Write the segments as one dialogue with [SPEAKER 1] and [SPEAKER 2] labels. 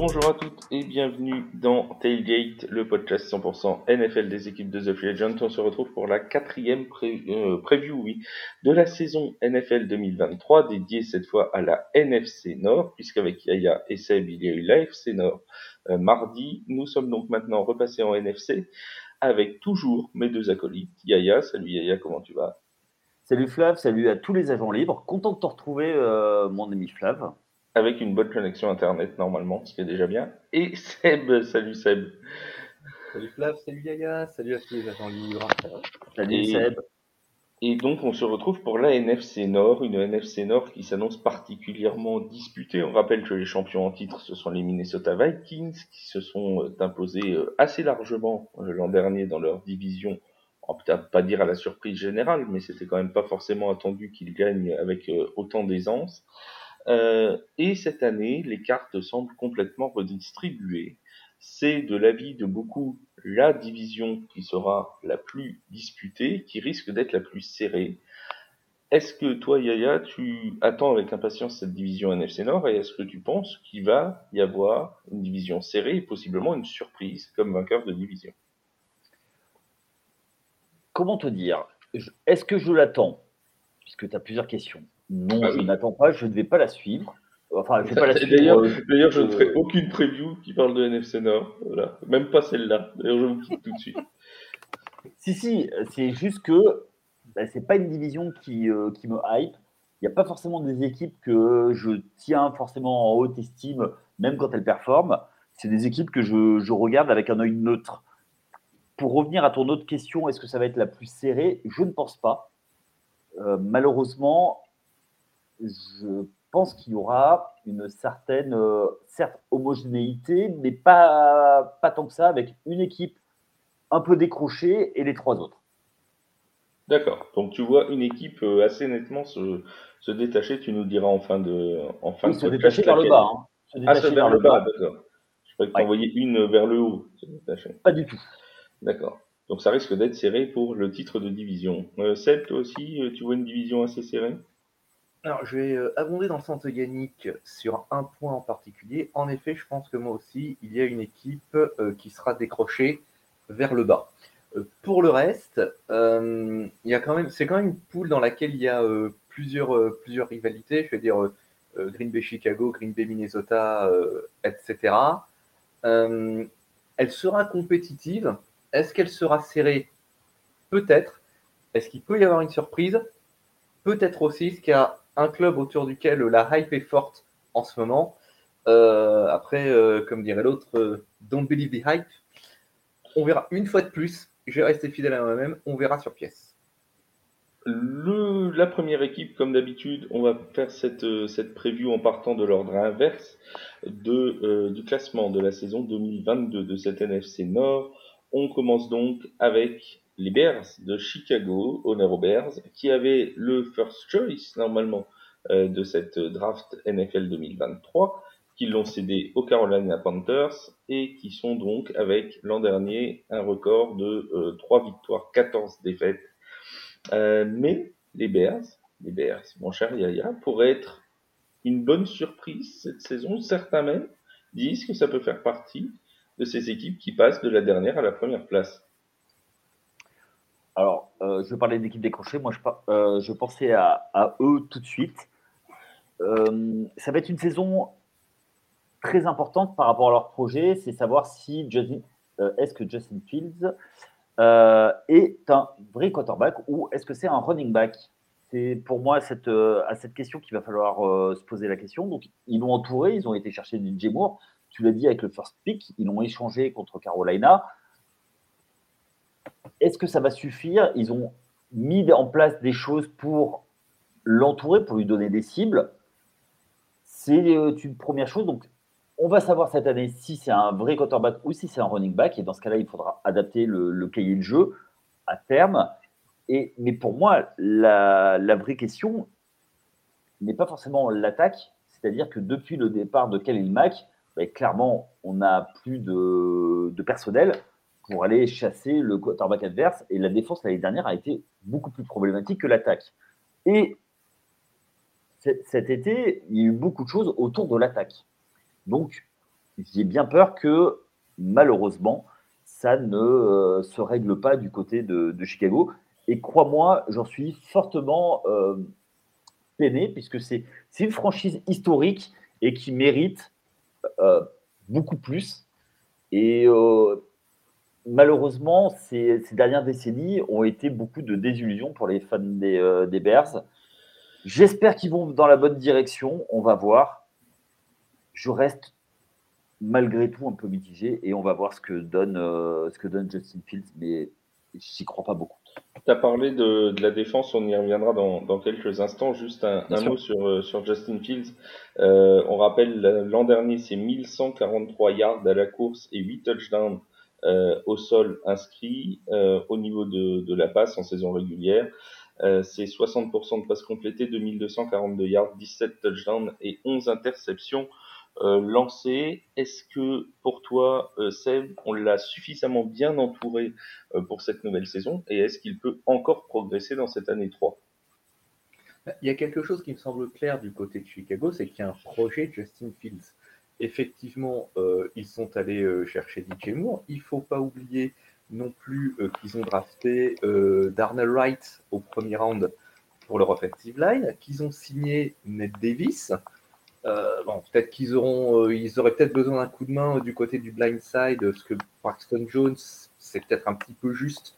[SPEAKER 1] Bonjour à toutes et bienvenue dans Tailgate, le podcast 100% NFL des équipes de The Free. On se retrouve pour la quatrième euh, preview oui, de la saison NFL 2023, dédiée cette fois à la NFC Nord, puisqu'avec Yaya et Seb, il y a eu l'AFC Nord euh, mardi. Nous sommes donc maintenant repassés en NFC avec toujours mes deux acolytes. Yaya, salut Yaya, comment tu vas?
[SPEAKER 2] Salut Flav, salut à tous les agents libres. Content de te retrouver, euh, mon ami Flav
[SPEAKER 1] avec une bonne connexion internet normalement, ce qui est déjà bien. Et Seb, salut Seb.
[SPEAKER 3] Salut Flav, salut Yaya, salut à tous les agents libres.
[SPEAKER 2] Salut Seb.
[SPEAKER 1] Et donc on se retrouve pour la NFC Nord, une NFC Nord qui s'annonce particulièrement disputée. On rappelle que les champions en titre, ce sont les Minnesota Vikings, qui se sont euh, imposés euh, assez largement euh, l'an dernier dans leur division. On peut pas dire à la surprise générale, mais c'était quand même pas forcément attendu qu'ils gagnent avec autant d'aisance. Euh, et cette année, les cartes semblent complètement redistribuées. C'est de l'avis de beaucoup la division qui sera la plus disputée, qui risque d'être la plus serrée. Est-ce que toi, Yaya, tu attends avec impatience cette division NFC Nord et est-ce que tu penses qu'il va y avoir une division serrée et possiblement une surprise comme vainqueur de division?
[SPEAKER 2] Comment te dire? Est-ce que je l'attends? Puisque tu as plusieurs questions. Non, ah je n'attends pas, je ne vais pas la suivre.
[SPEAKER 1] Enfin, je vais pas la suivre. Euh, d'ailleurs, je ne ferai aucune preview qui parle de NFC Nord. Voilà. Même pas celle-là. D'ailleurs, je vous quitte tout de suite.
[SPEAKER 2] Si, si, c'est juste que bah, c'est pas une division qui, euh, qui me hype. Il n'y a pas forcément des équipes que je tiens forcément en haute estime, même quand elles performent. C'est des équipes que je, je, regarde avec un œil neutre. Pour revenir à ton autre question, est-ce que ça va être la plus serrée? Je ne pense pas. Euh, malheureusement, je pense qu'il y aura une certaine, euh, certes, homogénéité, mais pas, pas tant que ça, avec une équipe un peu décrochée et les trois autres.
[SPEAKER 1] D'accord. Donc tu vois une équipe euh, assez nettement se, se détacher, tu nous diras en fin de en fin
[SPEAKER 2] de se détacher vers le bas. Hein.
[SPEAKER 1] Se ah, vers, le bas, d'accord. Je croyais que tu envoyais une vers le haut.
[SPEAKER 2] Pas du tout.
[SPEAKER 1] D'accord. Donc ça risque d'être serré pour le titre de division. Euh, Seb, toi aussi, euh, tu vois une division assez serrée?
[SPEAKER 3] Alors, je vais euh, abonder dans le sens organique sur un point en particulier. En effet, je pense que moi aussi, il y a une équipe euh, qui sera décrochée vers le bas. Euh, pour le reste, il c'est quand même une poule dans laquelle il y a plusieurs, plusieurs rivalités. Je veux dire Green Bay Chicago, Green Bay Minnesota, etc. elle sera compétitive. Est-ce qu'elle sera serrée? Peut-être. Est-ce qu'il peut y avoir une surprise? Peut-être aussi, ce qu'il y a un club autour duquel la hype est forte en ce moment. Euh, après, euh, comme dirait l'autre, euh, don't believe the hype. On verra une fois de plus. Je vais rester fidèle à moi-même. On verra sur pièce.
[SPEAKER 1] La première équipe, comme d'habitude, on va faire cette, cette preview en partant de l'ordre inverse de, du classement de la saison 2022 de cette NFC Nord. On commence donc avec les Bears de Chicago, honneur Bears, qui avaient le first choice normalement euh, de cette draft NFL 2023, qui l'ont cédé aux Carolina Panthers et qui sont donc avec l'an dernier un record de euh, 3 victoires, 14 défaites. Euh, mais les Bears, les Bears, mon cher Yaya, pourraient être une bonne surprise cette saison. Certains même disent que ça peut faire partie de ces équipes qui passent de la dernière à la première place.
[SPEAKER 2] Alors, euh, je parlais d'équipe décrochée. Moi, je, euh, je pensais à, eux tout de suite. Euh, ça va être une saison très importante par rapport à leur projet. C'est savoir si est-ce que Justin Fields est un vrai quarterback ou est-ce que c'est un running back? C'est pour moi cette, à cette question qu'il va falloir se poser la question. Donc, ils l'ont entouré. Ils ont été chercher DJ Moore. Tu l'as dit avec le first pick. Ils l'ont échangé contre Carolina. Est-ce que ça va suffire? Ils ont mis en place des choses pour l'entourer, pour lui donner des cibles. C'est euh, une première chose. Donc, on va savoir cette année si c'est un vrai quarterback ou si c'est un running back. Et dans ce cas-là, il faudra adapter le, cahier de jeu à terme. Et, mais pour moi, la, vraie question n'est pas forcément l'attaque. C'est-à-dire que depuis le départ de Khalil Mack, bah, clairement, on n'a plus de personnel pour aller chasser le quarterback adverse. Et la défense l'année dernière a été beaucoup plus problématique que l'attaque. Et cet été, il y a eu beaucoup de choses autour de l'attaque. Donc, j'ai bien peur que, malheureusement, ça ne se règle pas du côté de, Chicago. Et crois-moi, j'en suis fortement peiné, puisque c'est une franchise historique et qui mérite beaucoup plus. Et malheureusement, ces, dernières décennies ont été beaucoup de désillusions pour les fans des, euh, Bears. J'espère qu'ils vont dans la bonne direction. On va voir. Je reste malgré tout un peu mitigé et on va voir ce que donne, euh, ce que donne Justin Fields, mais j'y crois pas beaucoup.
[SPEAKER 1] Tu as parlé de, la défense, on y reviendra dans, quelques instants. Juste un, mot sur, euh, sur Justin Fields. on rappelle, l'an dernier, c'est 1143 yards à la course et 8 touchdowns euh, au sol inscrit euh, au niveau de, de, la passe en saison régulière. Euh, c'est 60% de passes complétées, 2242 yards, 17 touchdowns et 11 interceptions lancées. Est-ce que pour toi, Seb, on l'a suffisamment bien entouré pour cette nouvelle saison et est-ce qu'il peut encore progresser dans cette année 3
[SPEAKER 3] Il y a quelque chose qui me semble clair du côté de Chicago, c'est qu'il y a un projet Justin Fields effectivement, euh, ils sont allés euh, chercher DJ Moore. Il ne faut pas oublier non plus euh, qu'ils ont drafté Darnell Wright au premier round pour leur offensive line, qu'ils ont signé Ned Davis. bon, peut-être qu'ils ils auraient peut-être besoin d'un coup de main du côté du blind side, parce que Braxton Jones, c'est peut-être un petit peu juste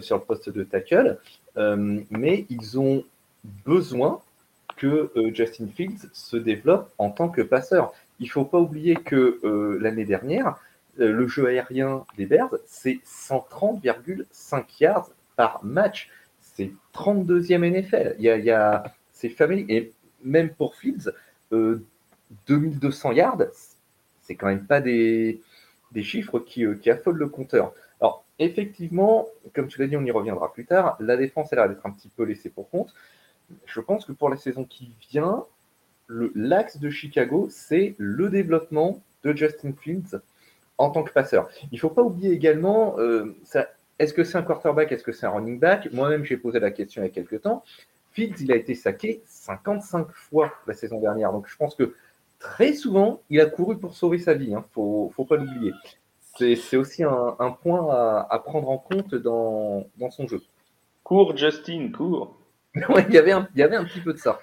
[SPEAKER 3] sur le poste de tackle, mais ils ont besoin que Justin Fields se développe en tant que passeur. Il ne faut pas oublier que euh, l'année dernière, euh, le jeu aérien des Bears, c'est 130,5 yards par match. C'est 32e NFL. C'est famille. Et même pour Fields, 2200 euh, yards, c'est quand même pas des, des chiffres qui, qui, affolent le compteur. Alors, effectivement, comme tu l'as dit, on y reviendra plus tard. La défense, elle a l'air d'être un petit peu laissée pour compte. Je pense que pour la saison qui vient, l'axe de Chicago, c'est le développement de Justin Fields en tant que passeur. Il ne faut pas oublier également, euh, est-ce que c'est un quarterback, est-ce que c'est un running back? Moi-même, j'ai posé la question il y a quelques temps. Fields, il a été saqué 55 fois la saison dernière. Donc, je pense que très souvent, il a couru pour sauver sa vie. Il hein. ne faut, pas l'oublier. C'est aussi un, point à, prendre en compte dans, son jeu.
[SPEAKER 1] Cours, Justin, cours.
[SPEAKER 3] il, y avait il y avait un petit peu de ça.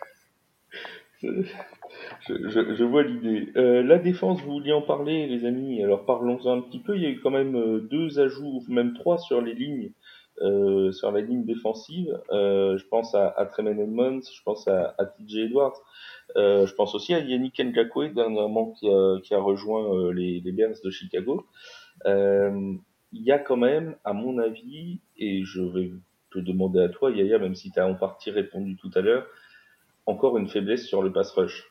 [SPEAKER 1] Je, vois l'idée. Euh, la défense, vous vouliez en parler, les amis. Alors parlons-en un petit peu. Il y a eu quand même euh, deux ajouts, même trois sur les lignes, euh, sur la ligne défensive. je pense à, à Tremaine Edmonds, je pense à, à TJ Edwards. je pense aussi à Yannick Ngakwe, dernièrement, qui a, qui a rejoint les, les Bears de Chicago. il y a quand même, à mon avis, et je vais te demander à toi, Yaya, même si tu as en partie répondu tout à l'heure, encore une faiblesse sur le pass rush.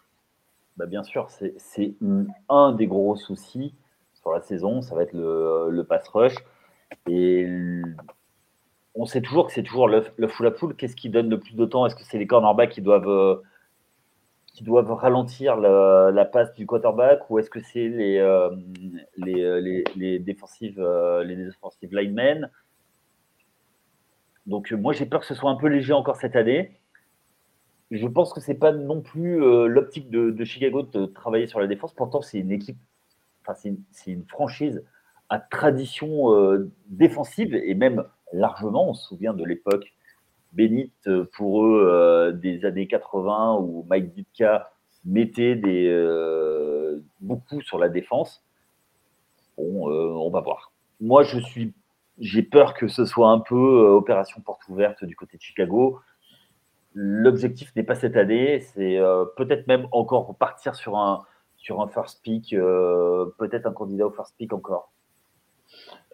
[SPEAKER 2] Bah bien sûr, c'est un des gros soucis sur la saison, ça va être le, pass rush. Et on sait toujours que c'est toujours le, le full à poule. Qu'est-ce qui donne le plus de temps? Est-ce que c'est les cornerbacks qui doivent, euh, qui doivent ralentir la, passe du quarterback? Ou est-ce que c'est les, euh, euh, les, défensives, les défensives linemen? Donc moi j'ai peur que ce soit un peu léger encore cette année je pense que c'est pas non plus euh, l'optique de, Chicago de travailler sur la défense. Pourtant, c'est une équipe, enfin, c'est une, franchise à tradition euh, défensive et même largement. On se souvient de l'époque bénite euh, pour eux des années 80 où Mike Ditka mettait beaucoup sur la défense. Bon, on va voir. Moi, je suis, j'ai peur que ce soit un peu opération porte ouverte du côté de Chicago. L'objectif n'est pas cette année, c'est euh, peut-être même encore partir sur un, sur un first pick, euh, peut-être un candidat au first pick encore.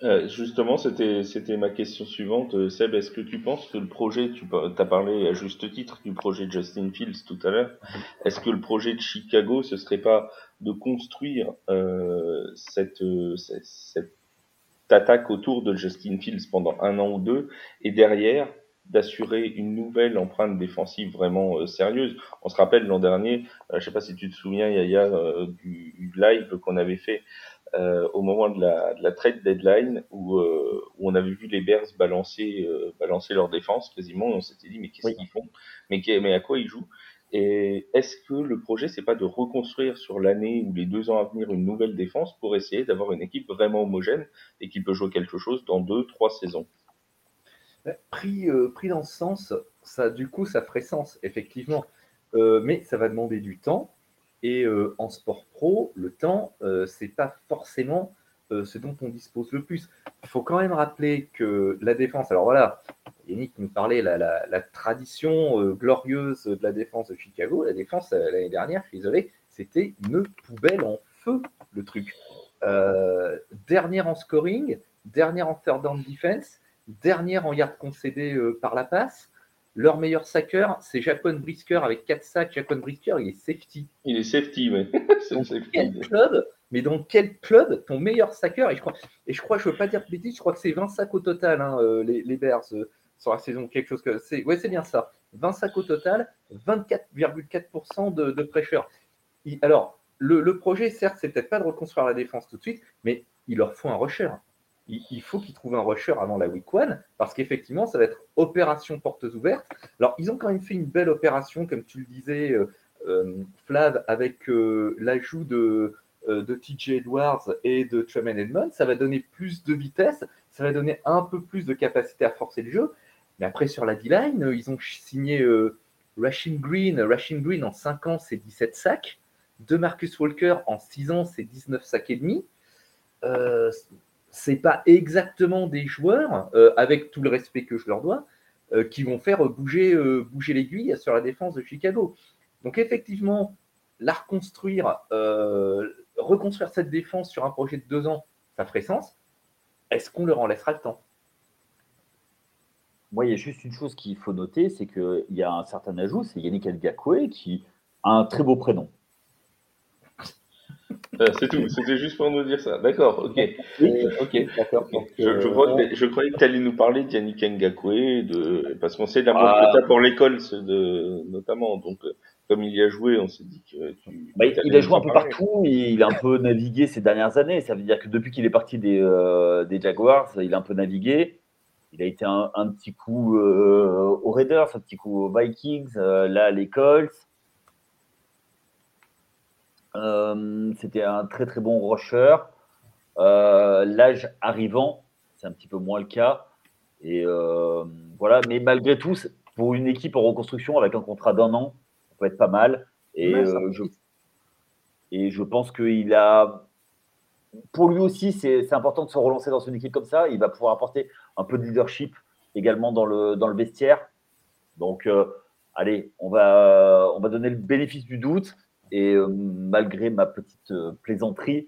[SPEAKER 1] Euh, justement, c'était, c'était ma question suivante. Seb, est-ce que tu penses que le projet, tu as parlé à juste titre du projet de Justin Fields tout à l'heure, est-ce que le projet de Chicago, ce serait pas de construire cette, cette, cette attaque autour de Justin Fields pendant un an ou deux, et derrière, d'assurer une nouvelle empreinte défensive vraiment euh, sérieuse. On se rappelle l'an dernier, euh, je sais pas si tu te souviens, Yaya, euh, du, live qu'on avait fait au moment de la, de la trade deadline où, où on avait vu les Bears balancer, balancer leur défense quasiment. on s'était dit mais qu'est-ce qu'ils font? Mais, mais à quoi ils jouent? Et est-ce que le projet, c'est pas de reconstruire sur l'année ou les deux ans à venir une nouvelle défense pour essayer d'avoir une équipe vraiment homogène et qui peut jouer quelque chose dans deux, trois saisons?
[SPEAKER 3] Pris, euh, pris dans ce sens, ça, du coup, ça ferait sens, effectivement. Euh, mais ça va demander du temps. Et euh, en sport pro, le temps, c'est pas forcément ce dont on dispose le plus. Il faut quand même rappeler que la défense, alors voilà, Yannick nous parlait la, la, tradition glorieuse de la défense de Chicago. La défense l'année dernière, je suis désolé, c'était une poubelle en feu, le truc. Dernière en scoring, dernière en third down defense, dernière en yards concédés par la passe. Leur meilleur sacker, c'est Jacon Brisker avec 4 sacs. Jacon Brisker, il est safety.
[SPEAKER 1] Il est safety, oui.
[SPEAKER 3] quel club mais dans quel club ton meilleur sacker et je crois, et je crois, je veux pas dire de bêtises, je crois que c'est 20 sacs au total, hein, les, les Bears, sur la saison, quelque chose que c'est. Ouais, c'est bien ça. 20 sacs au total, 24,4% de, de pressure. alors, le, projet, certes, c'est peut-être pas de reconstruire la défense tout de suite, mais il leur faut un rusher. Il, faut qu'ils trouvent un rusher avant la week one, parce qu'effectivement, ça va être opération portes ouvertes. Alors, ils ont quand même fait une belle opération, comme tu le disais, euh, euh, Flav, avec euh, l'ajout de, de TJ Edwards et de Tremaine Edmonds. Ça va donner plus de vitesse, ça va donner un peu plus de capacité à forcer le jeu. Mais après, sur la D-line, ils ont signé euh, Green. Rashing Green, en 5 ans, c'est 17 sacs. De Marcus Walker, en 6 ans, c'est 19 sacs et demi. Euh, c'est pas exactement des joueurs, euh, avec tout le respect que je leur dois, euh, qui vont faire bouger, bouger l'aiguille sur la défense de Chicago. Donc effectivement, la reconstruire, reconstruire cette défense sur un projet de deux ans, ça ferait sens. Est-ce qu'on leur en laissera le temps?
[SPEAKER 2] Moi, il y a juste une chose qu'il faut noter, c'est qu'il y a un certain ajout, c'est Yannick Elgakwe qui a un très beau prénom.
[SPEAKER 1] Euh, c'est tout, c'était juste pour nous dire ça. D'accord, ok.
[SPEAKER 3] Oui, ok, d'accord.
[SPEAKER 1] Je, euh, je, croyais que tu allais nous parler de Yannick Ngakwe, de... parce qu'on sait l'amour ah. que tu pour l'école, de... notamment. Donc, euh, comme il y a joué, on s'est dit que
[SPEAKER 2] bah, il a joué un peu partout, il a un peu navigué ces dernières années. Ça veut dire que depuis qu'il est parti des, des Jaguars, il a un peu navigué. Il a été un, petit coup euh, aux Raiders, un petit coup aux Vikings, euh, là les Colts. Euh, c'était un très très bon rusher. L'âge arrivant, c'est un petit peu moins le cas. Et voilà, mais malgré tout, pour une équipe en reconstruction avec un contrat d'un an, ça peut être pas mal. Et, je, et je pense qu'il a pour lui aussi, c'est important de se relancer dans une équipe comme ça. Il va pouvoir apporter un peu de leadership également dans le, dans le vestiaire. Donc, euh, allez, on va, on va donner le bénéfice du doute. Et euh, malgré ma petite euh, plaisanterie,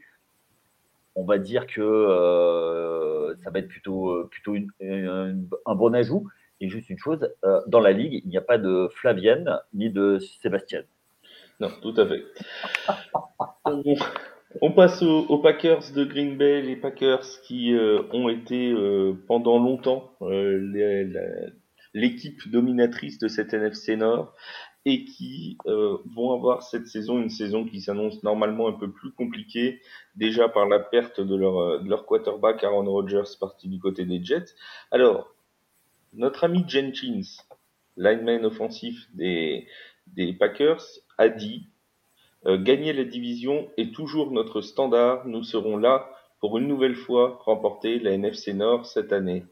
[SPEAKER 2] on va dire que ça va être plutôt, plutôt un bon ajout. Et juste une chose, dans la ligue, il n'y a pas de Flavienne ni de Sébastien.
[SPEAKER 1] Non, tout à fait. On passe aux, Packers de Green Bay, les Packers qui euh, ont été euh, pendant longtemps euh, l'équipe dominatrice de cette NFC Nord et qui vont avoir cette saison une saison qui s'annonce normalement un peu plus compliquée déjà par la perte de leur, de leur quarterback Aaron Rodgers parti du côté des Jets. Alors, notre ami Jenkins, lineman offensif des, des Packers, a dit euh, gagner la division est toujours notre standard. Nous serons là pour une nouvelle fois remporter la NFC Nord cette année.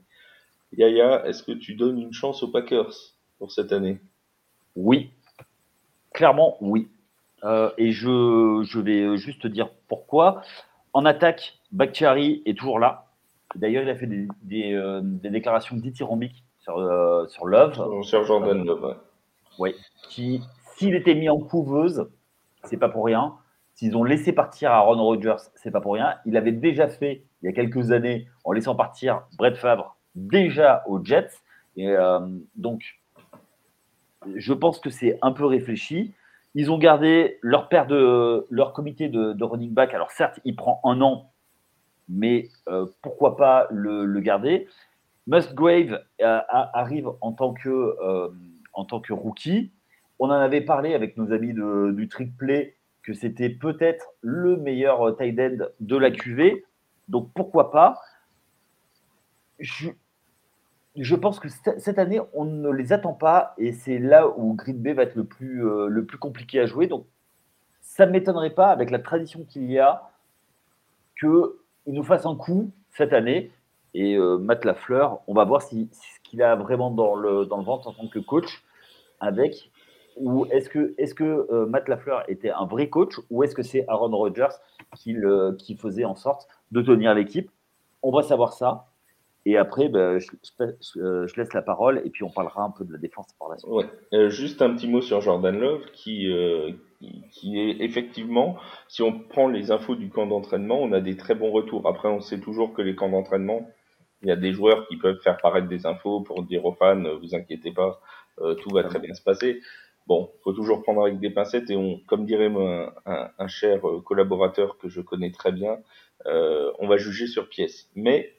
[SPEAKER 1] Yaya, est-ce que tu donnes une chance aux Packers pour cette année?
[SPEAKER 2] Oui, clairement oui. Euh, et je, je, vais juste dire pourquoi. En attaque, Bakhtiari est toujours là. D'ailleurs, il a fait des, des, euh, des déclarations dithyrambiques sur, sur Love.
[SPEAKER 1] Sur Jordan Love,
[SPEAKER 2] Oui. Qui, s'il était mis en couveuse, c'est pas pour rien. S'ils ont laissé partir Aaron Rodgers, c'est pas pour rien. Il avait déjà fait, il y a quelques années, en laissant partir Brett Favre, déjà aux Jets. Et euh, donc, je pense que c'est un peu réfléchi. Ils ont gardé leur père de leur comité de, running back. Alors certes, il prend un an, mais euh, pourquoi pas le, garder? Musgrave euh, arrive en tant que en tant que rookie. On en avait parlé avec nos amis du Trick Play que c'était peut-être le meilleur euh, tight end de la QV. Donc pourquoi pas? Je pense que cette année, on ne les attend pas et c'est là où Green Bay va être le plus, euh, le plus compliqué à jouer. Donc, ça ne m'étonnerait pas, avec la tradition qu'il y a, qu'il nous fasse un coup cette année. Et euh, Matt Lafleur, on va voir si, ce qu'il a vraiment dans le, dans le ventre en tant que coach avec. Ou est-ce que, est que euh, Matt Lafleur était un vrai coach ou est-ce que c'est Aaron Rodgers qui, qui faisait en sorte de tenir l'équipe? On va savoir ça. Et après, ben, euh, je, laisse la parole et puis on parlera un peu de la défense par la suite.
[SPEAKER 1] Ouais. Euh, juste un petit mot sur Jordan Love qui, euh, qui est effectivement, si on prend les infos du camp d'entraînement, on a des très bons retours. Après, on sait toujours que les camps d'entraînement, il y a des joueurs qui peuvent faire paraître des infos pour dire aux fans, vous inquiétez pas, tout va très bien se passer. Bon, faut toujours prendre avec des pincettes et on, comme dirait un, un, cher collaborateur que je connais très bien, on va juger sur pièce. Mais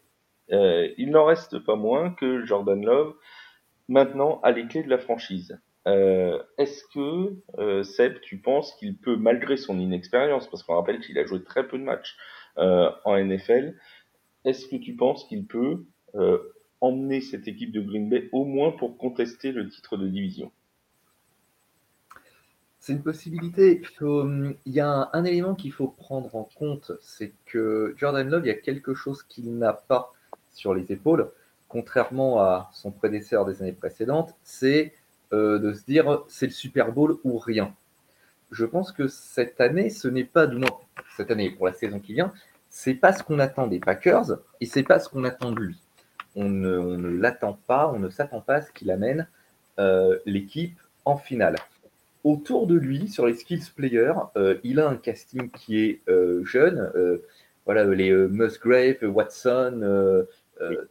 [SPEAKER 1] euh, il n'en reste pas moins que Jordan Love, maintenant, a les clés de la franchise. Euh, est-ce que, euh, Seb, tu penses qu'il peut, malgré son inexpérience, parce qu'on rappelle qu'il a joué très peu de matchs en NFL, est-ce que tu penses qu'il peut emmener cette équipe de Green Bay au moins pour contester le titre de division?
[SPEAKER 3] C'est une possibilité. Il, y a un élément qu'il faut prendre en compte, c'est que Jordan Love, il y a quelque chose qu'il n'a pas sur les épaules, contrairement à son prédécesseur des années précédentes, c'est euh, de se dire c'est le Super Bowl ou rien. Je pense que cette année, ce n'est pas du moins cette année pour la saison qui vient, c'est pas ce qu'on attend des Packers et c'est pas ce qu'on attend de lui. On ne, l'attend pas, on ne s'attend pas à ce qu'il amène euh, l'équipe en finale. Autour de lui, sur les skills players, euh, il a un casting qui est jeune. voilà, les Musgrave, Watson,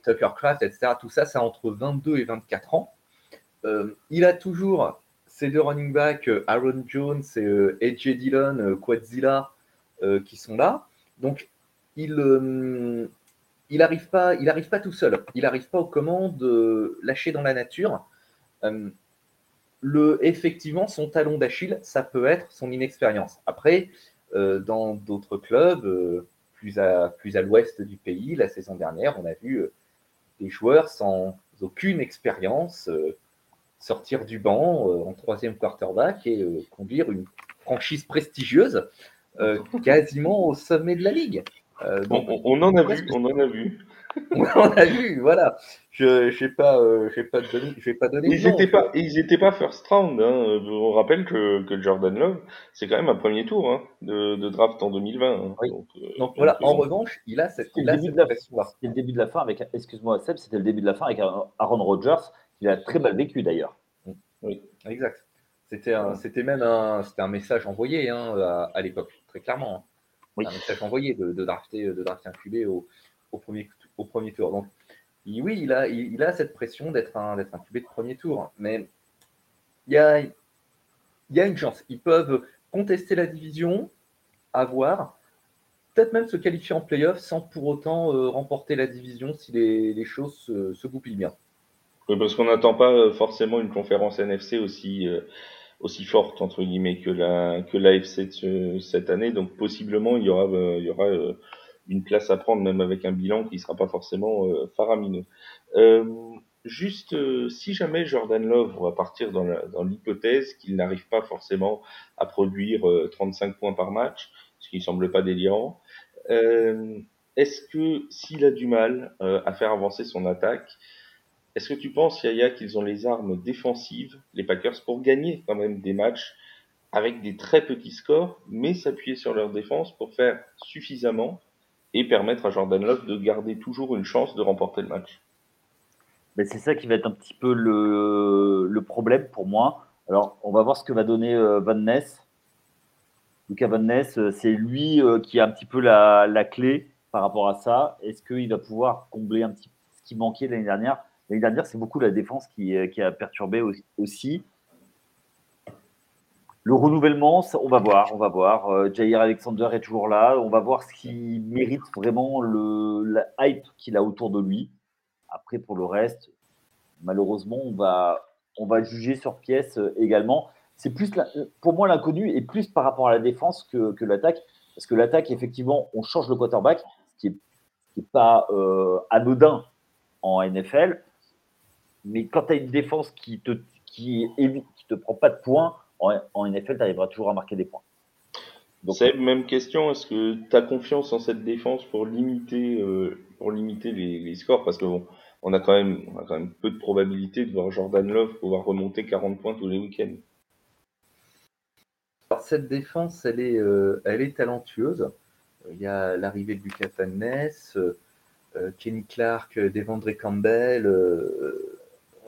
[SPEAKER 3] Tucker Craft, etc. Tout ça, c'est entre 22 et 24 ans. Euh, il a toujours ses deux running backs, euh, Aaron Jones et AJ Dillon, Quadzilla, qui sont là. Donc, il il n'arrive pas, il arrive pas tout seul. Il n'arrive pas aux commandes lâchées dans la nature. le, effectivement, son talon d'Achille, ça peut être son inexpérience. Après, dans d'autres clubs, plus à, plus à l'ouest du pays. La saison dernière, on a vu euh, des joueurs sans aucune expérience euh, sortir du banc euh, en troisième quarterback et conduire une franchise prestigieuse quasiment au sommet de la ligue.
[SPEAKER 1] on, en a vu, on en a vu.
[SPEAKER 3] on a vu, voilà. Je n'ai pas, euh, pas donné, pas donner.
[SPEAKER 1] Ils n'étaient pas, ils étaient pas first round. Hein. On rappelle que, que Jordan Love, c'est quand même un premier tour hein, de, de, draft en 2020. Hein.
[SPEAKER 3] Donc, euh, donc, voilà. en revanche, il a cette,
[SPEAKER 2] C'était le début de la fin avec, excuse-moi Seb, c'était le début de la fin avec Aaron Rodgers, qui a très mal vécu d'ailleurs.
[SPEAKER 3] Oui, exact. C'était c'était même un, c'était un message envoyé hein, à, à l'époque, très clairement. Hein. Oui. Un message envoyé de, de drafter, de drafter un QB au, au premier au premier tour. Donc, oui, il a, il, a cette pression d'être un, d'être un QB de premier tour, mais il y a, y a une chance. Ils peuvent contester la division, avoir, peut-être même se qualifier en playoff sans pour autant euh, remporter la division si les, choses se, se, goupillent bien.
[SPEAKER 1] Oui, parce qu'on n'attend pas euh, forcément une conférence NFC aussi, euh, aussi forte entre guillemets que la que l'AFC cette année. Donc possiblement il y aura il y aura une place à prendre, même avec un bilan qui ne sera pas forcément euh, faramineux. Euh, juste, euh, si jamais Jordan Love, va partir dans l'hypothèse qu'il n'arrive pas forcément à produire 35 points par match, ce qui ne semble pas délirant, est-ce que s'il a du mal à faire avancer son attaque, est-ce que tu penses, Yaya, qu'ils ont les armes défensives, les Packers, pour gagner quand même des matchs avec des très petits scores, mais s'appuyer sur leur défense pour faire suffisamment et permettre à Jordan Love de garder toujours une chance de remporter le match.
[SPEAKER 2] Mais c'est ça qui va être un petit peu le, le, problème pour moi. Alors, on va voir ce que va donner euh, Van Ness. Lucas Van Ness, euh, c'est lui euh, qui a un petit peu la, la clé par rapport à ça. Est-ce qu'il va pouvoir combler un petit peu ce qui manquait l'année dernière? L'année dernière, c'est beaucoup la défense qui, qui a perturbé aussi. Le renouvellement, on va voir, on va voir. Euh, Jair Alexander est toujours là. On va voir ce qui mérite vraiment le, la hype qu'il a autour de lui. Après, pour le reste, malheureusement, on va, on va juger sur pièce euh, également. C'est plus, pour moi, l'inconnu est plus par rapport à la défense que, que l'attaque. Parce que l'attaque, effectivement, on change le quarterback, ce qui n'est pas euh, anodin en NFL. mais quand tu as une défense qui te, qui, évite, qui te prend pas de points, en, en NFL, tu arriveras toujours à marquer des points.
[SPEAKER 1] Donc, c'est même question. Est-ce que tu as confiance en cette défense pour limiter, euh, pour limiter les, les, scores? Parce que bon, on a quand même, on a quand même peu de probabilité de voir Jordan Love pouvoir remonter 40 points tous les week-ends.
[SPEAKER 3] Alors, cette défense, elle est, euh, elle est talentueuse. Il y a l'arrivée de Lucas Van Ness, euh, Kenny Clark, Devondre Campbell.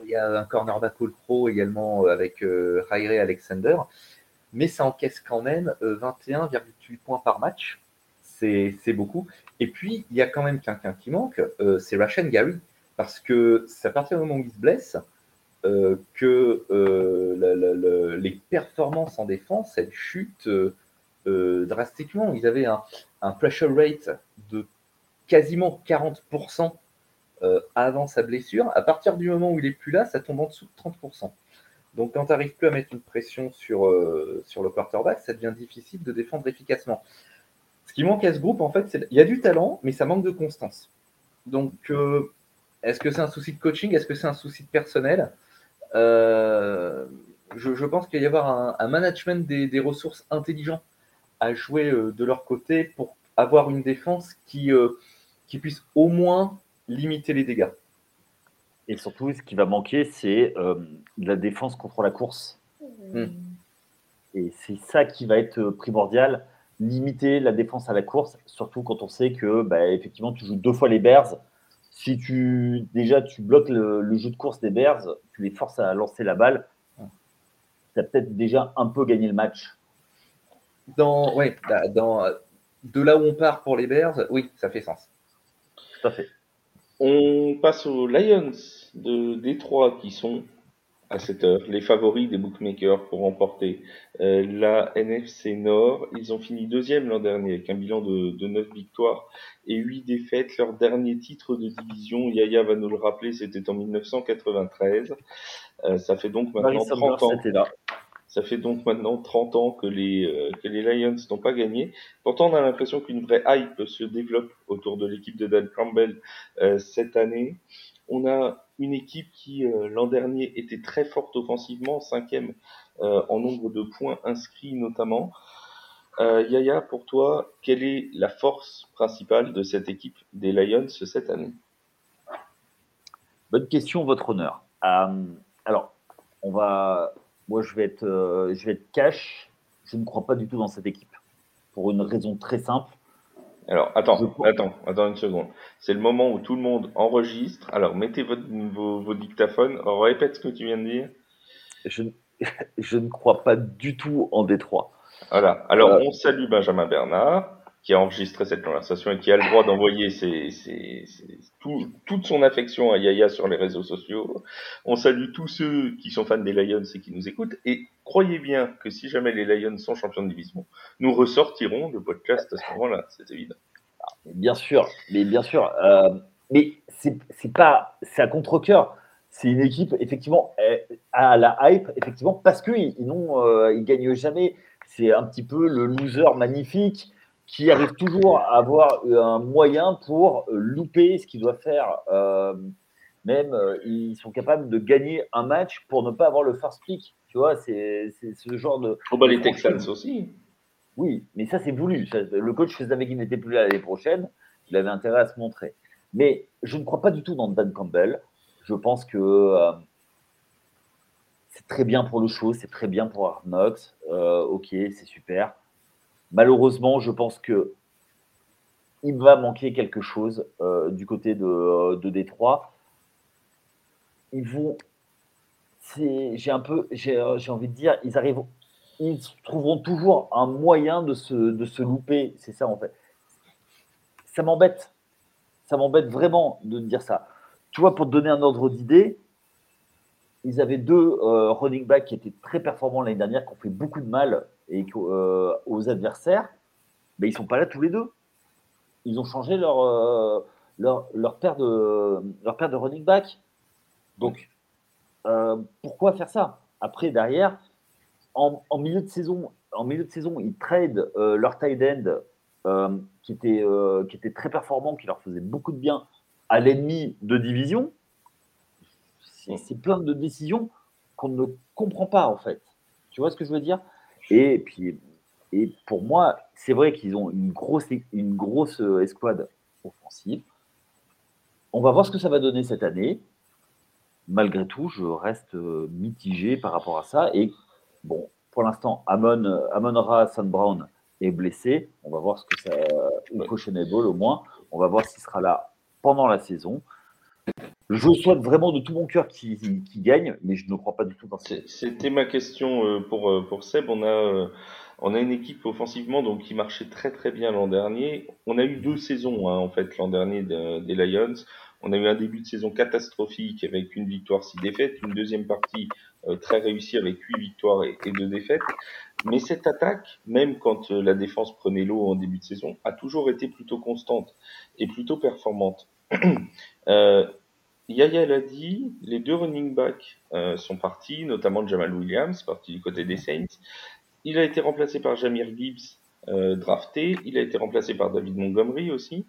[SPEAKER 3] Euh, il y a un cornerback all pro également avec Riley Alexander mais ça encaisse quand même 21,8 euh, points par match. C'est beaucoup. Et puis, il y a quand même quelqu'un qui manque, euh, c'est Rashan Gary, parce que c'est à partir du moment où il se blesse euh, que les performances en défense, elles chutent drastiquement. Ils avaient un, pressure rate de quasiment 40% avant sa blessure. À partir du moment où il est plus là, ça tombe en dessous de 30%. Donc, quand tu n'arrives plus à mettre une pression sur, euh, sur le quarterback, ça devient difficile de défendre efficacement. Ce qui manque à ce groupe, en fait, c'est il y a du talent, mais ça manque de constance. Donc, euh, est-ce que c'est un souci de coaching? Est-ce que c'est un souci de personnel? Euh, je, pense qu'il va y avoir un, management des, ressources intelligents à jouer de leur côté pour avoir une défense qui, qui puisse au moins limiter les dégâts.
[SPEAKER 2] Et surtout, ce qui va manquer, c'est euh, la défense contre la course. Hmm. Et c'est ça qui va être primordial, limiter la défense à la course, surtout quand on sait que, bah, effectivement, tu joues deux fois les Bears. Si tu déjà tu bloques le, jeu de course des Bears, tu les forces à lancer la balle, tu as peut-être déjà un peu gagné le match.
[SPEAKER 3] Dans, ouais, bah, dans, de là où on part pour les Bears, oui, ça fait sens.
[SPEAKER 2] Tout à fait.
[SPEAKER 1] On passe aux Lions de Détroit qui sont à cette heure les favoris des bookmakers pour remporter euh, la NFC Nord. Ils ont fini deuxième l'an dernier avec un bilan de, de 9 victoires et 8 défaites. Leur dernier titre de division, Yaya va nous le rappeler, c'était en 1993. Euh, ça fait donc maintenant 30 ans. Ça fait donc maintenant 30 ans que les, euh, que les Lions n'ont pas gagné. Pourtant, on a l'impression qu'une vraie hype se développe autour de l'équipe de Dan Campbell euh, cette année. On a une équipe qui, euh, l'an dernier, était très forte offensivement, cinquième en nombre de points inscrits notamment. Yaya, pour toi, quelle est la force principale de cette équipe des Lions cette année?
[SPEAKER 2] Bonne question, votre honneur. alors, on va moi, je vais être, euh, je vais être cash. Je ne crois pas du tout dans cette équipe pour une raison très simple.
[SPEAKER 1] Alors, attends, attends, attends une seconde. C'est le moment où tout le monde enregistre. Alors, mettez votre, vos, vos, dictaphones. répète ce que tu viens de dire.
[SPEAKER 2] Je, je ne crois pas du tout en Détroit.
[SPEAKER 1] Voilà. Alors, euh, on salue Benjamin Bernard qui a enregistré cette conversation et qui a le droit d'envoyer toute son affection à Yaya sur les réseaux sociaux. On salue tous ceux qui sont fans des Lions et qui nous écoutent. Et croyez bien que si jamais les Lions sont champions de division, nous ressortirons le podcast à ce moment-là, c'est évident.
[SPEAKER 2] Bien sûr, mais bien sûr. Euh, mais c'est pas, c'est à contre-cœur. C'est une équipe, effectivement, à la hype, effectivement, parce qu'ils n'ont, euh, ils gagnent jamais. C'est un petit peu le loser magnifique qui arrive toujours à avoir un moyen pour euh, louper ce qu'il doit faire. Euh, même, euh, ils sont capables de gagner un match pour ne pas avoir le first pick. Tu vois, c'est ce genre de.
[SPEAKER 1] Oh bah les Texans aussi.
[SPEAKER 2] Oui, mais ça, c'est voulu. le coach savait qu'il n'était plus là l'année prochaine. Il avait intérêt à se montrer. Mais je ne crois pas du tout dans Dan Campbell. Je pense que c'est très bien pour le show, c'est très bien pour Arnox. ok, c'est super. Malheureusement, je pense que il va manquer quelque chose euh, du côté de, euh, de Détroit. Ils vont, j'ai un peu, j'ai envie de dire, ils arrivent, ils trouveront toujours un moyen de se, louper. C'est ça en fait. Ça m'embête, ça m'embête vraiment de dire ça. Tu vois, pour te donner un ordre d'idée, ils avaient deux euh, running backs qui étaient très performants l'année dernière, qui ont fait beaucoup de mal et euh, aux adversaires, ben, ils ne sont pas là tous les deux. Ils ont changé leur, euh, leur, leur, paire de, de running back. Donc, euh, pourquoi faire ça? Après, derrière, en, en, milieu de saison, en milieu de saison, ils trade leur tight end qui, était, qui était très performant, qui leur faisait beaucoup de bien à l'ennemi de division. c'est plein de décisions qu'on ne comprend pas, en fait. Tu vois ce que je veux dire? Et puis, et pour moi, c'est vrai qu'ils ont une grosse, une grosse euh, escouade offensive. On va voir ce que ça va donner cette année. Malgré tout, je reste euh, mitigé par rapport à ça. Et bon, pour l'instant, Amon, euh, Amon Ra Brown est blessé. On va voir ce que ça. Ou Ball au moins. On va voir s'il sera là pendant la saison. Je souhaite vraiment de tout mon cœur qu'il gagne, mais je ne crois pas du tout dans ça.
[SPEAKER 1] C'était ma question pour, pour Seb. On a on a une équipe offensivement donc qui marchait très très bien l'an dernier. On a eu deux saisons hein, en fait l'an dernier des Lions. On a eu un début de saison catastrophique avec une victoire, six défaites, une deuxième partie euh, très réussie avec huit victoires et, deux défaites. Mais cette attaque, même quand euh, la défense prenait l'eau en début de saison, a toujours été plutôt constante et plutôt performante. euh, Yaya l'a dit, les deux running backs euh, sont partis, notamment Jamal Williams, parti du côté des Saints, il a été remplacé par Jamir Gibbs, euh, drafté. Il a été remplacé par David Montgomery aussi,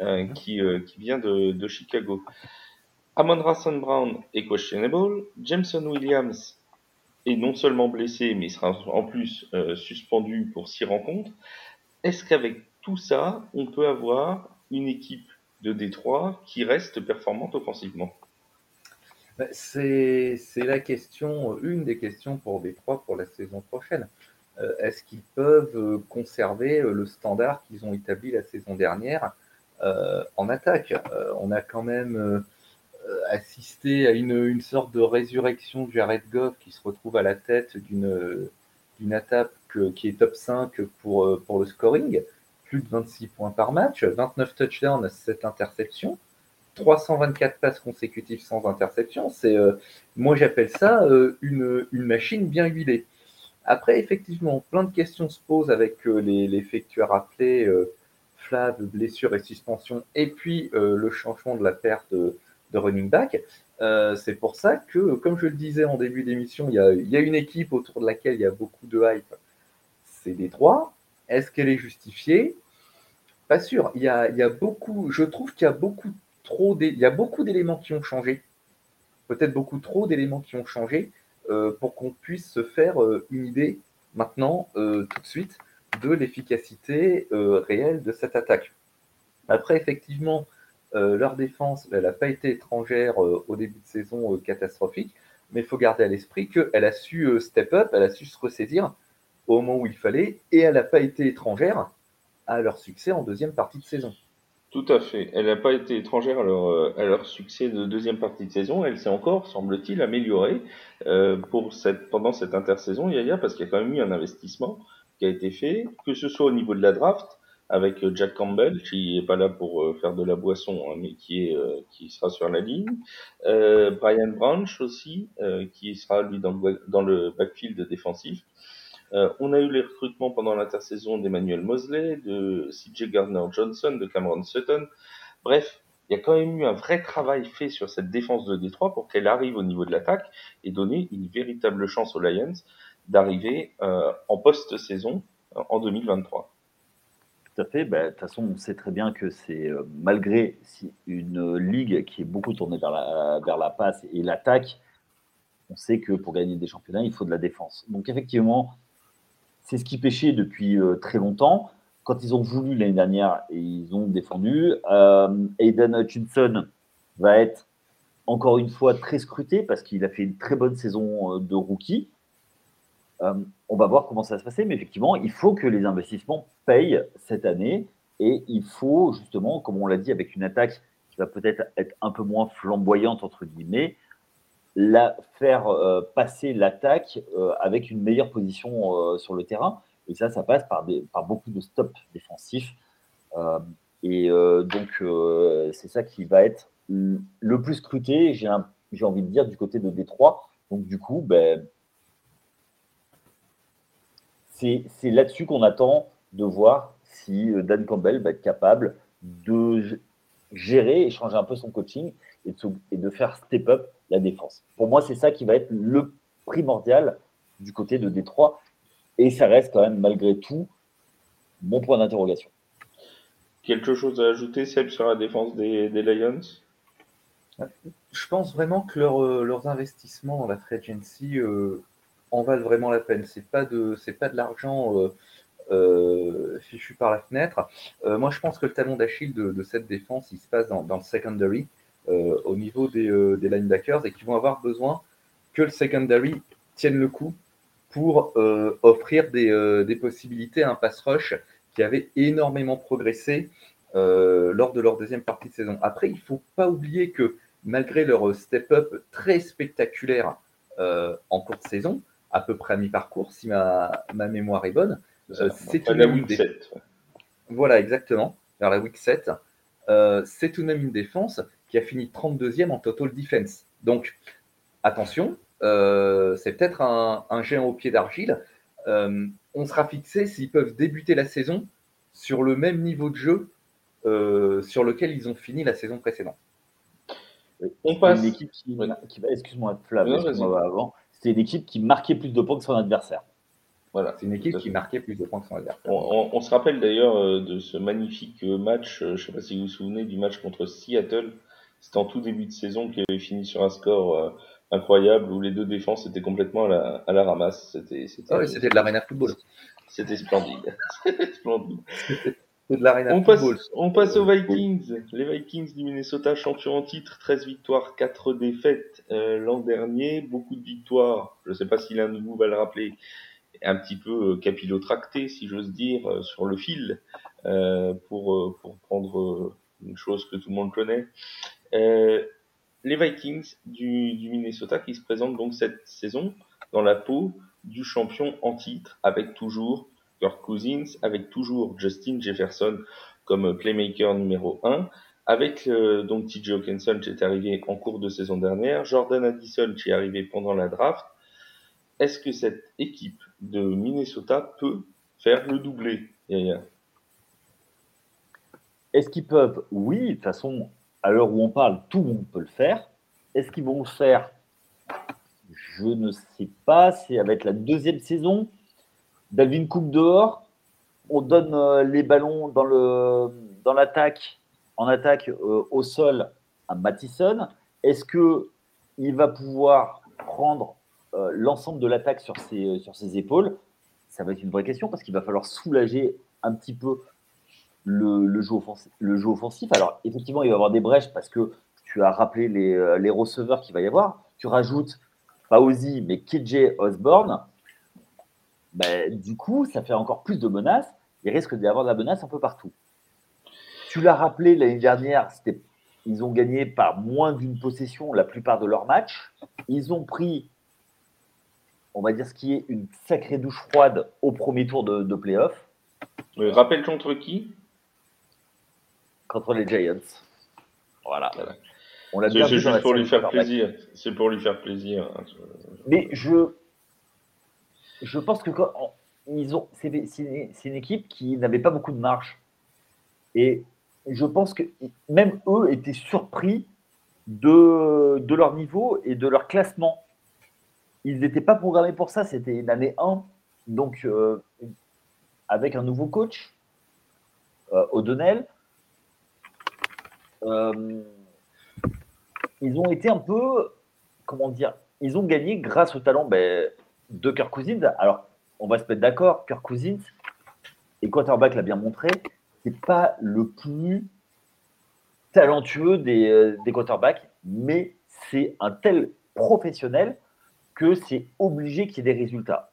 [SPEAKER 1] euh, qui, euh, qui, vient de, de Chicago. Amon Rasson Brown est questionable. Jameson Williams est non seulement blessé, mais il sera en plus suspendu pour six rencontres. Est-ce qu'avec tout ça, on peut avoir une équipe de Détroit qui reste performante offensivement.
[SPEAKER 3] Bah, c'est la question, une des questions pour Détroit pour la saison prochaine. Euh, est-ce qu'ils peuvent euh, conserver euh, le standard qu'ils ont établi la saison dernière en attaque? On a quand même assisté à une, sorte de résurrection de Jared Goff qui se retrouve à la tête d'une attaque qui est top 5 pour, pour le scoring, plus de 26 points par match, 29 touchdowns, 7 interceptions, 324 passes consécutives sans interception. C'est, moi j'appelle ça une, une, machine bien huilée. Après, effectivement, plein de questions se posent avec euh, les, que tu as rappelés, euh, Flav, blessure et suspension, et puis euh, le changement de la perte de, running back. c'est pour ça que, comme je le disais en début d'émission, il, il y, a, une équipe autour de laquelle il y a beaucoup de hype. C'est Détroit. Est-ce qu'elle est justifiée? Pas sûr. Il y, a, beaucoup, je trouve qu'il y a beaucoup trop, y a beaucoup d'éléments qui ont changé. Peut-être beaucoup trop d'éléments qui ont changé euh, pour qu'on puisse se faire euh, une idée maintenant, euh, tout de suite, de l'efficacité réelle de cette attaque. Après, effectivement, leur défense, elle n'a pas été étrangère au début de saison catastrophique, mais il faut garder à l'esprit qu'elle a su step up, elle a su se ressaisir au moment où il fallait, et elle n'a pas été étrangère à leur succès en deuxième partie de saison.
[SPEAKER 1] Tout à fait. Elle n'a pas été étrangère à leur, euh, succès de deuxième partie de saison. Elle s'est encore, semble-t-il, améliorée euh, pour cette, pendant cette intersaison, Yaya, parce qu'il y a quand même eu un investissement qui a été fait, que ce soit au niveau de la draft, avec euh, Jack Campbell, qui est pas là pour faire de la boisson, hein, mais qui, est, qui sera sur la ligne. Brian Branch aussi, qui sera lui dans le backfield défensif. Euh, on a eu les recrutements pendant l'intersaison d'Emmanuel Mosley, de CJ Gardner-Johnson, de Cameron Sutton. Bref, il y a quand même eu un vrai travail fait sur cette défense de Détroit pour qu'elle arrive au niveau de l'attaque et donner une véritable chance aux Lions d'arriver euh, en post-saison euh, en 2023.
[SPEAKER 2] Tout à fait. Ben, de toute façon, on sait très bien que c'est malgré une ligue qui est beaucoup tournée vers la, vers la passe et l'attaque, on sait que pour gagner des championnats, il faut de la défense. Donc effectivement, c'est ce qui pêchait depuis euh, très longtemps. Quand ils ont voulu l'année dernière, et ils ont défendu. Euh, Aiden Hutchinson va être encore une fois très scruté parce qu'il a fait une très bonne saison euh, de rookie. on va voir comment ça va se passer, mais effectivement, il faut que les investissements payent cette année et il faut justement, comme on l'a dit, avec une attaque qui va peut-être être un peu moins flamboyante, entre guillemets, faire euh, passer l'attaque euh, avec une meilleure position euh, sur le terrain. Et ça, ça passe par, beaucoup de stops défensifs. et donc, c'est ça qui va être le plus scruté, j'ai envie de dire, du côté de Détroit. Donc, du coup, ben, c'est là-dessus qu'on attend de voir si Dan Campbell va être capable de gérer et changer un peu son coaching et et de faire step up la défense. Pour moi, c'est ça qui va être le primordial du côté de Détroit. Et ça reste quand même, malgré tout, mon point d'interrogation.
[SPEAKER 1] Quelque chose à ajouter, Seb, sur la défense des, Lions?
[SPEAKER 3] Je pense vraiment que leur, leurs investissements dans la free agency en valent vraiment la peine. C'est pas de, c'est pas de l'argent fichu par la fenêtre. moi, je pense que le talon d'Achille de, cette défense, il se passe dans, le secondary, au niveau des, des linebackers, et qui vont avoir besoin que le secondary tienne le coup pour euh, offrir euh, des, possibilités à un pass rush qui avait énormément progressé euh, lors de leur deuxième partie de saison. Après, il ne faut pas oublier que malgré leur step-up très spectaculaire en courte saison, à peu près à mi-parcours, si ma, mémoire est bonne, c'est tout de même une défense. Voilà, exactement, vers la week 7. c'est tout de même une défense qui a fini 32e en total defense. Donc, attention, euh, c'est peut-être un, géant au pied d'argile. Euh, on sera fixé s'ils peuvent débuter la saison sur le même niveau de jeu euh, sur lequel ils ont fini la saison précédente.
[SPEAKER 2] On passe. Une équipe qui, excuse-moi, Flav, avant. C'était une équipe qui marquait plus de points que son adversaire.
[SPEAKER 3] Voilà, c'est une équipe qui marquait plus de points que son adversaire.
[SPEAKER 1] On, se rappelle d'ailleurs de ce magnifique match, je ne sais pas si vous vous souvenez du match contre Seattle. C'était en tout début de saison qui avait fini sur un score incroyable où les deux défenses étaient complètement à la, à la ramasse. C'était,
[SPEAKER 3] c'était, ah c'était de l'arena football.
[SPEAKER 1] C'était splendide.
[SPEAKER 3] splendide. de l'arena
[SPEAKER 1] on passe, on passe aux Vikings. Les Vikings du Minnesota, champions en titre, 13 victoires, 4 défaites euh, l'an dernier. Beaucoup de victoires. Je ne sais pas si l'un de vous va le rappeler. Un petit peu euh, capillotracté, si j'ose dire, euh, sur le fil, euh, pour, pour prendre une chose que tout le monde connaît. Euh, les Vikings du, Minnesota qui se présentent donc cette saison dans la peau du champion en titre avec toujours Kirk Cousins, avec toujours Justin Jefferson comme playmaker numéro 1, avec euh, donc TJ Hawkinson qui est arrivé en cours de saison dernière, Jordan Addison qui est arrivé pendant la draft. Est-ce que cette équipe de Minnesota peut faire le doublé,
[SPEAKER 2] Est-ce qu'ils peuvent? Oui, de toute façon, à l'heure où on parle, tout le monde peut le faire. Est-ce qu'ils vont le faire? Je ne sais pas. C'est avec la deuxième saison. Dalvin Cook dehors. On donne euh, les ballons dans, le, dans l'attaque, en attaque euh, au sol à Mattison. Est-ce qu'il va pouvoir prendre euh, l'ensemble de l'attaque sur ses, sur ses épaules? Ça va être une vraie question parce qu'il va falloir soulager un petit peu le, jeu offensif. Alors, effectivement, il va y avoir des brèches parce que tu as rappelé les, euh, receveurs qu'il va y avoir. Tu rajoutes pas Ozzy, mais KJ Osborne. Ben, du coup, ça fait encore plus de menaces. Il risque d'y avoir de la menace un peu partout. Tu l'as rappelé l'année dernière, ils ont gagné par moins d'une possession la plupart de leurs matchs. Ils ont pris, on va dire, ce qui est une sacrée douche froide au premier tour de, de playoff.
[SPEAKER 1] rappelle contre qui?
[SPEAKER 2] Contre les Giants. Voilà.
[SPEAKER 1] On l'a C'est juste pour lui faire plaisir. C'est pour lui faire plaisir.
[SPEAKER 2] Mais je, je pense que quand ils ont, c'est une équipe qui n'avait pas beaucoup de marge. Et je pense que même eux étaient surpris de, de leur niveau et de leur classement. Ils n'étaient pas programmés pour ça. C'était une année 1. Donc, euh, avec un nouveau coach, euh, O'Donnell, euh, ils ont été un peu, comment dire, ils ont gagné grâce au talent ben, de Kirk Cousins. Alors, on va se mettre d'accord, Kirk Cousins, et quarterback l'a bien montré, c'est pas le plus talentueux des, euh, des quarterbacks, mais c'est un tel professionnel que c'est obligé qu'il y ait des résultats.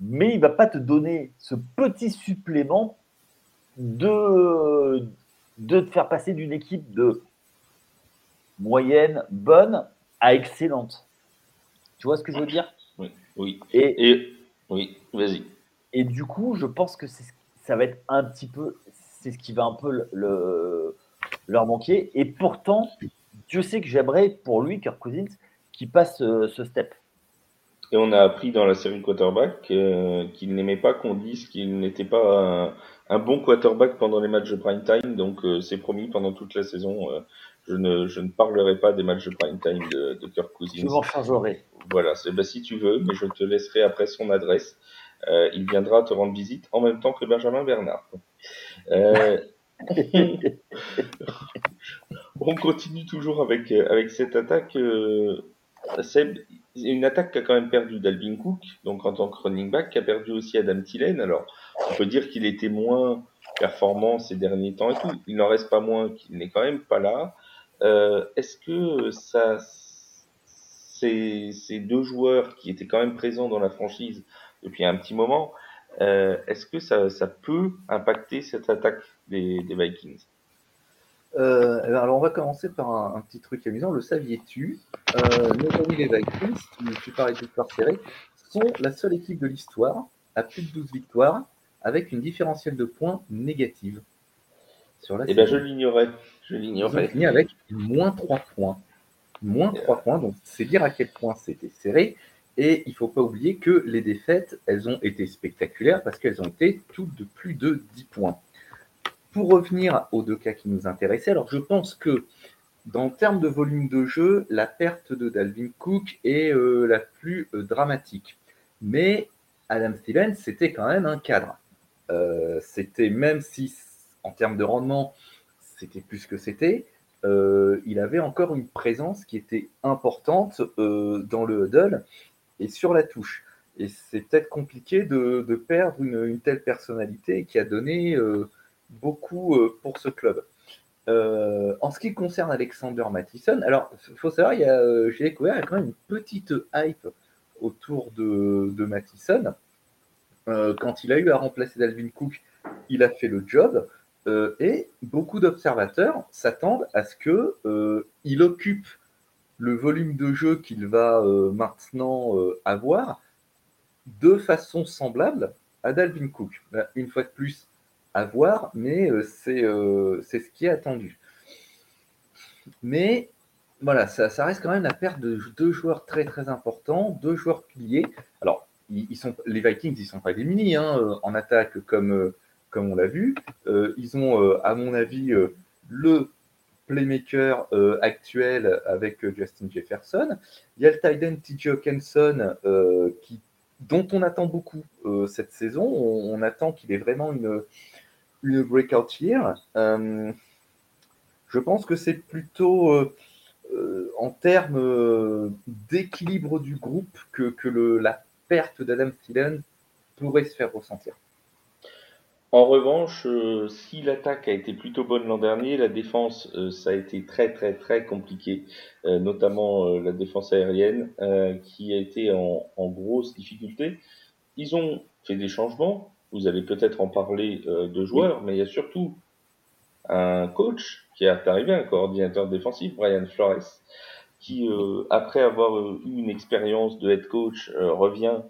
[SPEAKER 2] Mais il ne va pas te donner ce petit supplément de, de te faire passer d'une équipe de moyenne, bonne, à excellente. Tu vois ce que je veux dire?
[SPEAKER 1] Oui, oui. Et, oui, vas-y.
[SPEAKER 2] Et du coup, je pense que ça va être un petit peu, c'est ce qui va un peu le, leur manquer. Et pourtant, Dieu sait que j'aimerais pour lui, Kirk Cousins, qu'il passe euh, ce step.
[SPEAKER 1] Et on a appris dans la série quarterback euh, qu'il n'aimait pas qu'on dise qu'il n'était pas un, bon quarterback pendant les matchs de prime time. Donc euh, c'est promis pendant toute la saison. Euh, je, ne, je ne parlerai pas des matchs de prime time de, de Kirk Cousins.
[SPEAKER 2] Je m'en chargerai.
[SPEAKER 1] Voilà, c'est bah, si tu veux, mais je te laisserai après son adresse. il viendra te rendre visite en même temps que Benjamin Bernard. On continue toujours avec, euh, avec cette attaque. Euh, Seb, une attaque qui a quand même perdu Dalvin Cook, donc en tant que running back, qui a perdu aussi Adam Thielen. Alors, on peut dire qu'il était moins performant ces derniers temps et tout. Il n'en reste pas moins qu'il n'est quand même pas là. Euh, Est-ce que ça, ces, deux joueurs qui étaient quand même présents dans la franchise depuis un petit moment, euh, est-ce que ça, peut impacter cette attaque des, Vikings?
[SPEAKER 3] Euh, alors, on va commencer par un, petit truc amusant. Le saviez-tu? Euh, Nos les Vikings, tu, tu parlais de victoire serrée, sont la seule équipe de l'histoire à plus de 12 victoires avec une différentielle de points négative.
[SPEAKER 1] Sur la eh bien, je l'ignorais. Je l'ignorais.
[SPEAKER 3] fini avec moins 3 points. Moins 3 points, donc c'est dire à quel point c'était serré. Et il ne faut pas oublier que les défaites, elles ont été spectaculaires parce qu'elles ont été toutes de plus de 10 points pour revenir aux deux cas qui nous intéressaient, alors je pense que dans le terme de volume de jeu, la perte de Dalvin Cook est euh, la plus euh, dramatique. Mais Adam Thielen, c'était quand même un cadre. Euh, c'était même si en termes de rendement, c'était plus que c'était, il avait encore une présence qui était importante dans le huddle et sur la touche. Et c'est peut-être compliqué de, perdre une, telle personnalité qui a donné beaucoup euh, pour ce club. Euh, en ce qui concerne Alexander Mattison, alors il faut savoir, euh, j'ai découvert quand même une petite hype autour de, de Mattison. quand il a eu à remplacer Dalvin Cook, il a fait le job. et beaucoup d'observateurs s'attendent à ce que il occupe le volume de jeu qu'il va maintenant avoir de façon semblable à Dalvin Cook. Ben, une fois de plus, à voir, mais euh, euh, c'est ce qui est attendu. Mais voilà, ça, ça, reste quand même la perte de deux joueurs très très importants, deux joueurs piliers. Alors, ils, sont, les Vikings, ils sont pas démunis hein, euh, en attaque comme, comme on l'a vu. ils ont, à mon avis, le playmaker actuel avec Justin Jefferson. Il y a le Titan TJ Hawkinson qui, dont on attend beaucoup cette saison. on attend qu'il ait vraiment une, une breakout year. Euh, je pense que c'est plutôt euh, euh, en termes d'équilibre du groupe que, que le, la perte d'Adam Thielen pourrait se faire ressentir.
[SPEAKER 1] En revanche, si l'attaque a été plutôt bonne l'an dernier, la défense, ça a été très très très compliqué, notamment la défense aérienne, qui a été en, en, grosse difficulté. Ils ont fait des changements, vous allez peut-être en parler euh, de joueurs, mais il y a surtout un coach qui est arrivé, un coordinateur défensif, Brian Flores, qui, euh, après avoir euh, eu une expérience de head coach, revient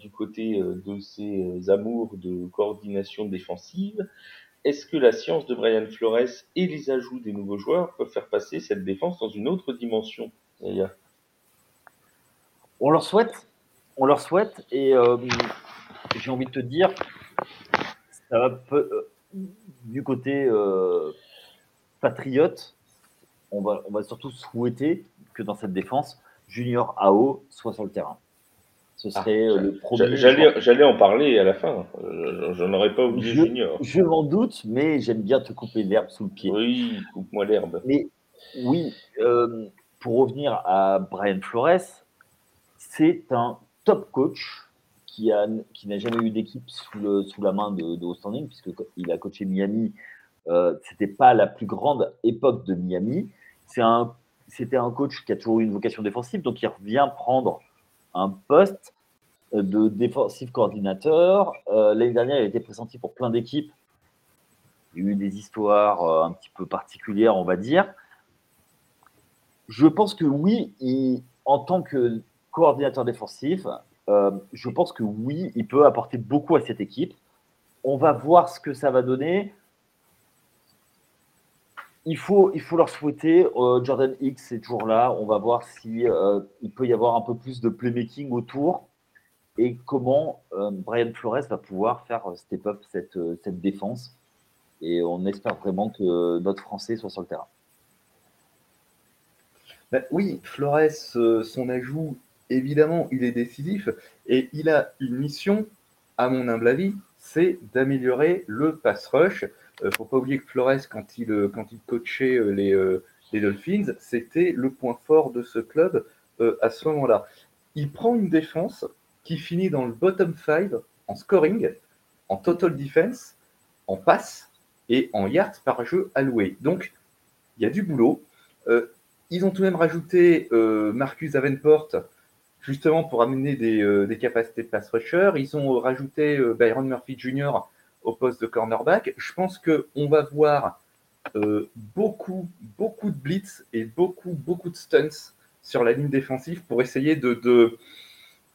[SPEAKER 1] du côté de ses amours de coordination défensive. Est-ce que la science de Brian Flores et les ajouts des nouveaux joueurs peuvent faire passer cette défense dans une autre dimension
[SPEAKER 2] On leur souhaite, on leur souhaite, et j'ai envie de te dire, ça va euh, du côté euh, patriote, on va, on va surtout souhaiter que dans cette défense, Junior AO soit sur le terrain. Ce ah, serait euh, le
[SPEAKER 1] premier. J'allais en parler à la fin. Je, n'aurais pas oublié Junior.
[SPEAKER 2] Je m'en doute, mais j'aime bien te couper l'herbe sous le pied.
[SPEAKER 1] Oui, coupe-moi l'herbe.
[SPEAKER 2] Mais oui, pour revenir à Brian Flores, c'est un top coach qui, n'a jamais eu d'équipe sous, sous, la main de, de standing, puisqu'il a coaché Miami. Euh, c'était pas la plus grande époque de Miami. C'était un coach qui a toujours eu une vocation défensive, donc il revient prendre un poste de défensif coordinateur. Euh, l'année dernière, il a été pressenti pour plein d'équipes. Il y a eu des histoires euh, un petit peu particulières, on va dire. Je pense que oui, en tant que coordinateur défensif, euh, je pense que oui, il peut apporter beaucoup à cette équipe. On va voir ce que ça va donner. Il faut, il faut leur souhaiter. Euh, Jordan X est toujours là. On va voir si euh, il peut y avoir un peu plus de playmaking autour et comment Brian Flores va pouvoir faire step up cette, cette défense. Et on espère vraiment que notre Français soit sur le terrain.
[SPEAKER 3] Ben oui, Flores, son ajout évidemment, il est décisif et il a une mission, à mon humble avis, c'est d'améliorer le pass rush ne faut pas oublier que Flores, quand il, quand il coachait les, les Dolphins, c'était le point fort de ce club à ce moment-là. Il prend une défense qui finit dans le bottom 5 en scoring, en total defense, en passe et en yards par jeu alloué. Donc, il y a du boulot. Euh, ils ont tout de même rajouté euh, Marcus Davenport, justement pour amener des, euh, des, capacités de pass rusher. Ils ont rajouté Byron Murphy Jr. au poste de cornerback. Je pense qu'on va voir beaucoup, beaucoup de blitz et beaucoup, beaucoup de stunts sur la ligne défensive pour essayer de,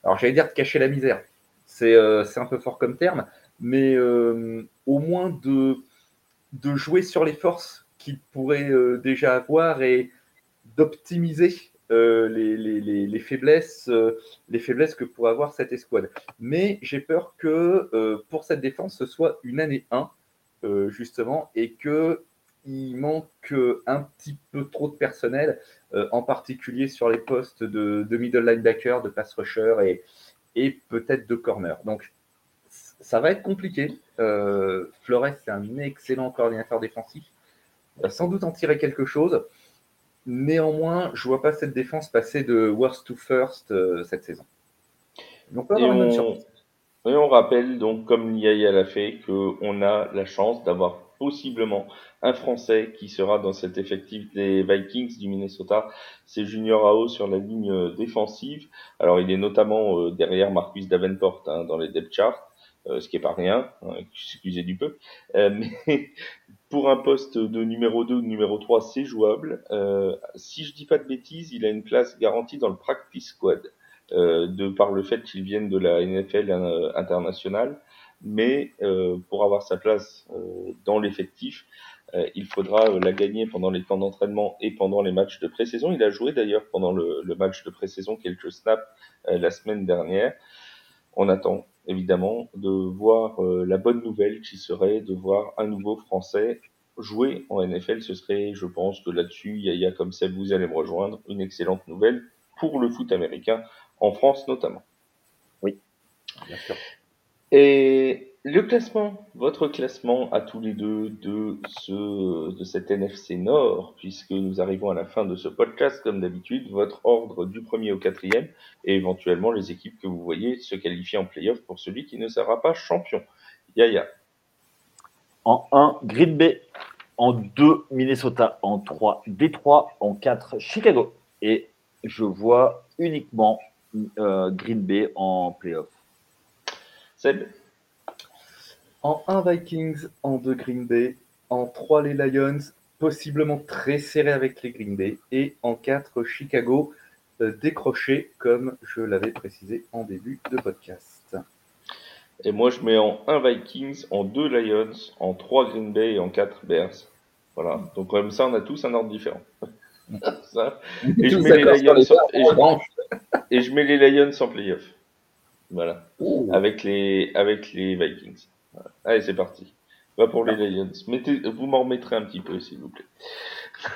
[SPEAKER 3] alors j'allais dire de cacher la misère. C'est un peu fort comme terme, mais au moins de, jouer sur les forces qu'il pourrait euh, déjà avoir et d'optimiser euh, les, les, les, faiblesses, euh, les faiblesses que pourrait avoir cette escouade. Mais j'ai peur que pour cette défense, ce soit une année 1, justement, et que il manque un petit peu trop de personnel, en particulier sur les postes de, middle linebacker, de pass rusher et, et peut-être de corner. Donc, ça va être compliqué. Flores, c'est un excellent coordinateur défensif va sans doute en tirer quelque chose. Néanmoins, je ne vois pas cette défense passer de worst to first euh, cette saison.
[SPEAKER 1] Donc, et, on, et on rappelle, donc, comme Yaya l'a fait, qu'on a la chance d'avoir possiblement un Français qui sera dans cet effectif des Vikings du Minnesota. C'est Junior Ao sur la ligne défensive. Alors, il est notamment euh, derrière Marcus Davenport hein, dans les depth charts. Ce qui est pas rien, hein, excusez du peu. mais pour un poste de numéro 2 ou numéro 3, c'est jouable. Euh, si je dis pas de bêtises, il a une place garantie dans le practice squad, euh, de par le fait qu'il vienne de la NFL euh, internationale. Mais euh, pour avoir sa place euh, dans l'effectif, euh, il faudra la gagner pendant les temps d'entraînement et pendant les matchs de pré-saison. Il a joué d'ailleurs pendant le, le, match de pré-saison quelques snaps la semaine dernière. On attend évidemment, de voir euh, la bonne nouvelle qui serait de voir un nouveau Français jouer en NFL. Ce serait, je pense que là-dessus, Yaya comme ça, vous allez me rejoindre, une excellente nouvelle pour le foot américain, en France notamment.
[SPEAKER 2] Oui, bien sûr.
[SPEAKER 1] Et le classement, votre classement à tous les deux de ce de cet NFC Nord, puisque nous arrivons à la fin de ce podcast, comme d'habitude, votre ordre du premier au quatrième, et éventuellement les équipes que vous voyez se qualifier en playoff pour celui qui ne sera pas champion. Yaya.
[SPEAKER 2] En 1, Green Bay. En 2, Minnesota. En 3, Détroit. En 4, Chicago. Et je vois uniquement euh, Green Bay en playoff.
[SPEAKER 1] Seb
[SPEAKER 3] en 1 Vikings, en 2 Green Bay, en 3 les Lions, possiblement très serré avec les Green Bay, et en 4 Chicago, euh, décroché comme je l'avais précisé en début de podcast.
[SPEAKER 1] Et moi je mets en 1 Vikings, en 2 Lions, en 3 Green Bay et en 4 Bears. Voilà, donc comme ça on a tous un ordre différent. Et, je mets les Lions en... et, je... mets les Lions en playoff. Voilà. Avec les, avec les Vikings. Allez, c'est parti. Va pour les Lions. Mettez, vous m'en remettrez un petit peu, s'il vous plaît.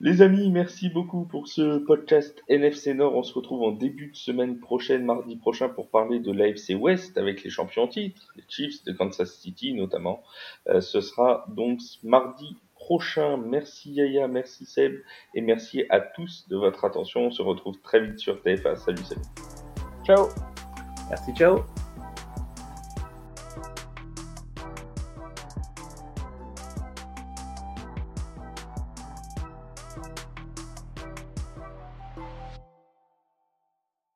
[SPEAKER 1] Les amis, merci beaucoup pour ce podcast NFC Nord. On se retrouve en début de semaine prochaine, mardi prochain, pour parler de l'AFC West avec les champions titres, les Chiefs de Kansas City notamment. Euh, ce sera donc mardi prochain. Merci Yaya, merci Seb, et merci à tous de votre attention. On se retrouve très vite sur TFA. Salut, salut.
[SPEAKER 2] Ciao.
[SPEAKER 3] Merci, ciao.